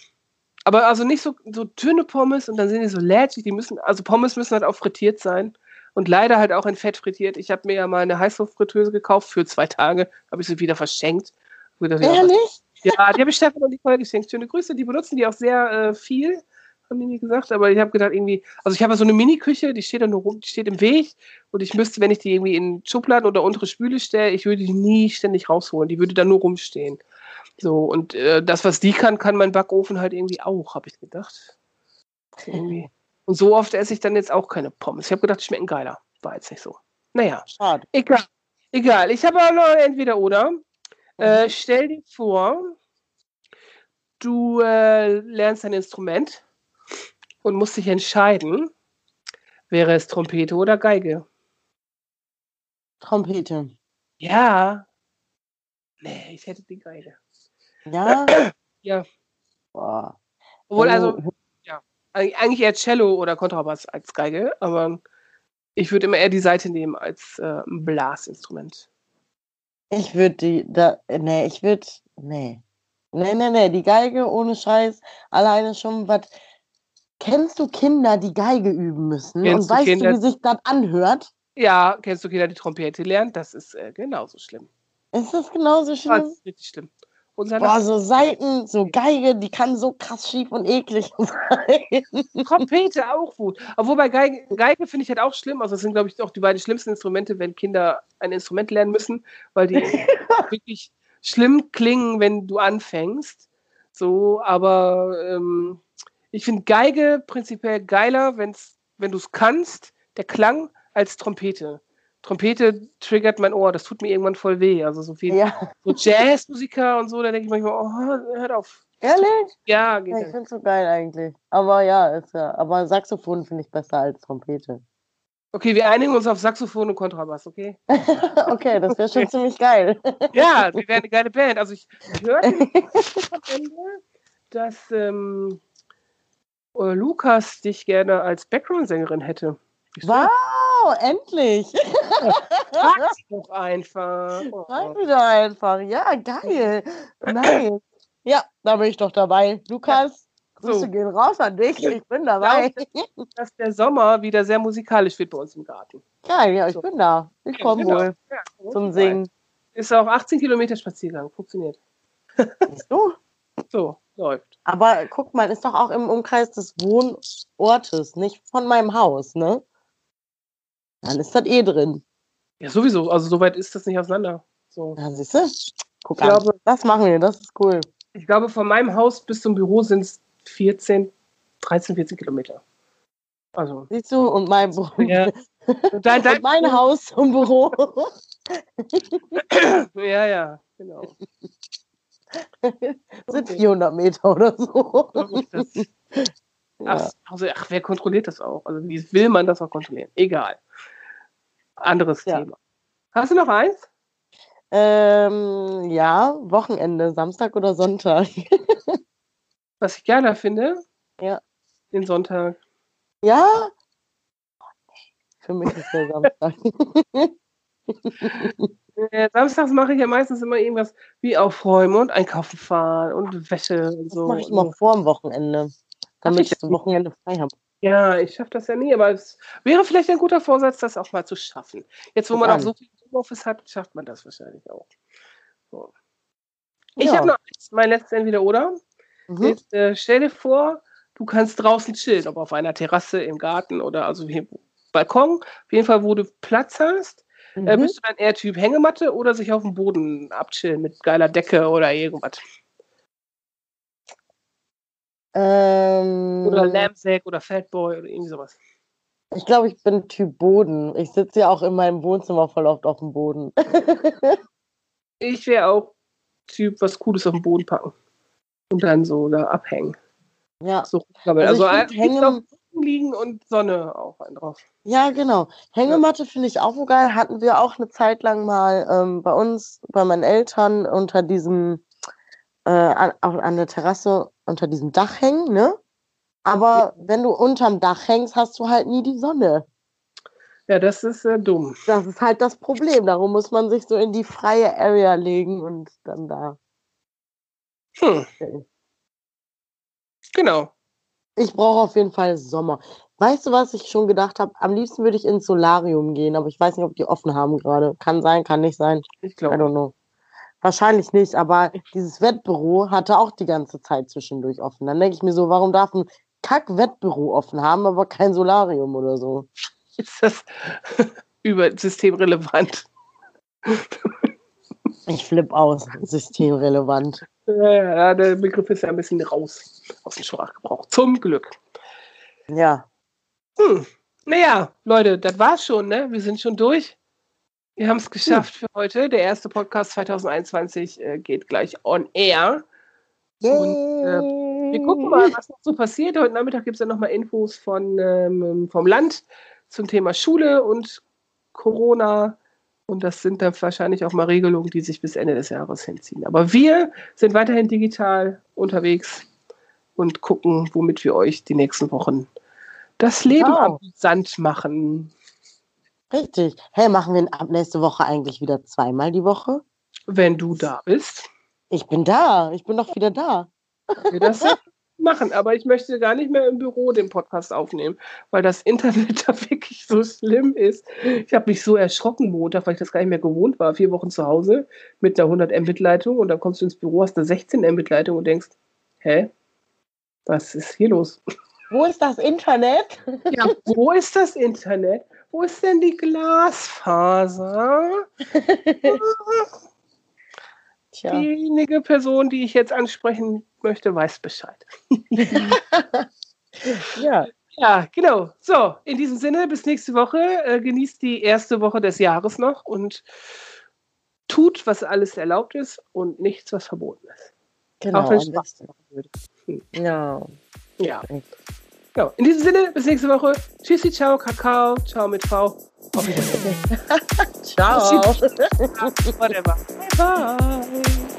S4: Aber also nicht so, so dünne Pommes und dann sind die so lätschig. Die müssen, also Pommes müssen halt auch frittiert sein. Und leider halt auch in Fett frittiert. Ich habe mir ja mal eine Heißluftfritteuse gekauft für zwei Tage, habe ich sie wieder verschenkt. Ja,
S2: Ehrlich?
S4: Ja, die habe ich Stefan und Nicole geschenkt. Schöne Grüße. Die benutzen die auch sehr äh, viel, haben die mir gesagt. Aber ich habe gedacht, irgendwie, also ich habe so eine Mini-Küche, die steht da nur rum, die steht im Weg. Und ich müsste, wenn ich die irgendwie in Schubladen oder untere Spüle stelle, ich würde die nie ständig rausholen. Die würde da nur rumstehen. So, und äh, das, was die kann, kann mein Backofen halt irgendwie auch, habe ich gedacht. Irgendwie. Und so oft esse ich dann jetzt auch keine Pommes. Ich habe gedacht, die schmecken geiler. War jetzt nicht so. Naja.
S2: Schade.
S4: Egal. Egal. Ich habe auch noch entweder oder. Äh, stell dir vor, du äh, lernst ein Instrument und musst dich entscheiden, wäre es Trompete oder Geige?
S2: Trompete.
S4: Ja. Nee, ich hätte die Geige.
S2: Ja?
S4: Ja.
S2: Boah.
S4: Obwohl, also eig- eigentlich eher Cello oder Kontrabass als Geige, aber ich würde immer eher die Seite nehmen als äh, ein Blasinstrument.
S2: ich würde die, da, nee, ich würde, nee. Nee, nee, nee, die Geige ohne Scheiß, alleine schon was. Kennst du Kinder, die Geige üben müssen?
S4: Kennst
S2: und
S4: du
S2: weißt
S4: Kinder-
S2: du, wie sich das anhört?
S4: Ja, kennst du Kinder, die Trompete lernen? Das ist äh, genauso schlimm.
S2: Ist das genauso
S4: Das
S2: schlimm?
S4: ist richtig schlimm. Unser
S2: Boah, so Seiten, so Geige, die kann so krass schief und eklig sein.
S4: Trompete auch gut. Obwohl bei Geige, Geige finde ich halt auch schlimm. Also das sind, glaube ich, auch die beiden schlimmsten Instrumente, wenn Kinder ein Instrument lernen müssen, weil die wirklich schlimm klingen, wenn du anfängst. So, aber ähm, ich finde Geige prinzipiell geiler, wenn's, wenn du es kannst, der Klang, als Trompete. Trompete triggert mein Ohr, das tut mir irgendwann voll weh. Also so viel
S2: Ja,
S4: so Jazzmusiker und so, da denke ich manchmal, oh, hört auf.
S2: Ehrlich?
S4: Ja,
S2: Ja,
S4: geht
S2: ich
S4: ja.
S2: finde es so geil eigentlich. Aber ja, ist ja. Aber Saxophon finde ich besser als Trompete.
S4: Okay, wir einigen uns auf Saxophon und Kontrabass, okay?
S2: okay, das wäre schon ziemlich geil.
S4: Ja, wir wären eine geile Band. Also ich, ich hörte am Ende, dass ähm, äh, Lukas dich gerne als Background-Sängerin hätte. Ich so,
S2: Wow, endlich!
S4: Frag sie doch einfach.
S2: Frag mich doch einfach. Ja, geil. Nice. Ja, da bin ich doch dabei. Lukas, Grüße
S4: So.
S2: gehen raus an dich. Ich bin dabei.
S4: Dass der Sommer wieder sehr musikalisch wird bei uns im Garten.
S2: Geil, ja, ich bin da. Ich komme
S4: Genau.
S2: wohl
S4: Ja,
S2: zum. Singen.
S4: Ist auch 18 Kilometer Spaziergang. Funktioniert.
S2: Du?
S4: So, läuft.
S2: Aber guck mal, ist doch auch im Umkreis des Wohnortes, nicht von meinem Haus, ne? Dann ist das eh drin.
S4: Ja, sowieso. Also so weit ist das nicht auseinander. So.
S2: Ja, siehst du? Guck
S4: Ich
S2: an.
S4: glaube-
S2: das machen wir, das ist cool.
S4: Ich glaube, von meinem Haus bis zum Büro sind es 14, 13, 14 Kilometer. Also.
S2: Siehst du? Und mein, Büro,
S4: Ja. Und dein, dein,
S2: und mein Haus zum Büro.
S4: Ja, ja, genau.
S2: sind
S4: Okay.
S2: 400 Meter oder so.
S4: Ach, also, ach, wer kontrolliert das auch? Also, wie will man das auch kontrollieren? Egal. Anderes
S2: Ja.
S4: Thema. Hast du noch eins?
S2: Ähm, ja, Wochenende, Samstag oder Sonntag.
S4: Was ich gerne finde?
S2: Ja.
S4: Den Sonntag.
S2: Ja? Für mich ist der Samstag.
S4: Äh, samstags mache ich ja meistens immer irgendwas wie aufräumen und einkaufen fahren und Wäsche und
S2: Das
S4: so.
S2: mache ich immer vor dem Wochenende, damit
S4: ich
S2: das Wochenende frei habe.
S4: Ja, ich schaffe das ja nie, aber es wäre vielleicht ein guter Vorsatz, das auch mal zu schaffen. Jetzt, wo man auch so viel Homeoffice hat, schafft man das wahrscheinlich auch. So. Ich
S2: Ja.
S4: habe noch eins, mein letztes Entweder-Oder.
S2: Mhm.
S4: Ist, äh, stell dir vor, du kannst draußen chillen, ob auf einer Terrasse, im Garten oder also hier Balkon. Auf jeden Fall, wo du Platz hast. Äh,
S2: Mhm.
S4: bist du dann eher Typ Hängematte oder sich auf dem Boden abchillen mit geiler Decke oder irgendwas?
S2: Ähm,
S4: Oder Lambsack oder Fatboy oder irgendwie sowas.
S2: ich glaube, ich bin Typ Boden. Ich sitze ja auch in meinem Wohnzimmer voll oft auf dem Boden.
S4: Ich wäre auch Typ, was Cooles auf den Boden packen. Und dann so da abhängen.
S2: ja.
S4: So.
S2: Also
S4: Also,
S2: ich
S4: also
S2: Hängen-
S4: dem liegen und Sonne auch drauf.
S2: Ja, genau. Hängematte finde ich auch so geil. Hatten wir auch eine Zeit lang mal ähm, bei uns, bei meinen Eltern unter diesem, äh, an, auch an der Terrasse unter diesem Dach hängen, ne? Aber wenn du unterm Dach hängst, hast du halt nie die Sonne.
S4: Ja, das ist äh, dumm.
S2: Das ist halt das Problem. Darum muss man sich so in die freie Area legen und dann da.
S4: Hm. Genau.
S2: Ich brauche auf jeden Fall Sommer. Weißt du, was ich schon gedacht habe? Am liebsten würde ich ins Solarium gehen, aber ich weiß nicht, ob die offen haben gerade. Kann sein, kann nicht sein.
S4: Ich
S2: I
S4: glaube.
S2: don't know. Wahrscheinlich nicht, aber dieses Wettbüro hatte auch die ganze Zeit zwischendurch offen. Dann denke ich mir so, warum darf ein Kack-Wettbüro offen haben, aber kein Solarium oder so?
S4: Ist das über systemrelevant?
S2: Ich flipp aus. Systemrelevant.
S4: Ja, ja, der Begriff ist ja ein bisschen raus aus dem Sprachgebrauch. Zum Glück.
S2: Ja.
S4: Hm. Naja, Leute, das war's schon, ne? Wir sind schon durch. Wir haben es geschafft für heute. Der erste Podcast 2021 äh, geht gleich on air. Und, äh, Wir gucken mal, was noch so passiert. Heute Nachmittag gibt es ja nochmal Infos von, ähm, vom Land zum Thema Schule und Corona. Und das sind dann wahrscheinlich auch mal Regelungen, die sich bis Ende des Jahres hinziehen. Aber wir sind weiterhin digital unterwegs und gucken, womit wir euch die nächsten Wochen das Leben
S2: Genau.
S4: amüsant machen.
S2: Richtig. Hey, machen wir ab nächste Woche eigentlich wieder zweimal die Woche?
S4: Wenn du da bist,
S2: Ich bin da. Ich bin doch wieder da.
S4: wir das machen. Aber ich möchte gar nicht mehr im Büro den Podcast aufnehmen, weil das Internet da wirklich so schlimm ist. Ich habe mich so erschrocken Montag, weil ich das gar nicht mehr gewohnt war. Vier Wochen zu Hause mit einer 100 Mbit-Leitung und dann kommst du ins Büro, hast eine 16 Mbit-Leitung und denkst, hä? Was ist hier los?
S2: Wo ist das Internet?
S4: Ja, wo ist das Internet? Wo ist denn die Glasfaser?
S2: Tja.
S4: Diejenige Person, die ich jetzt ansprechen möchte, weiß Bescheid.
S2: Ja.
S4: Ja, genau. So, in diesem Sinne, bis nächste Woche. Äh, genießt die erste Woche des Jahres noch und tut, was alles erlaubt ist und nichts, was verboten ist.
S2: Genau,
S4: Auch wenn es Spaß machen würde.
S2: Ja.
S4: Ja. Ja. In diesem Sinne, bis nächste Woche. Tschüssi, ciao, Kakao. Ciao mit V. Auf Wiedersehen.
S2: Ciao.
S4: Whatever. Bye, bye.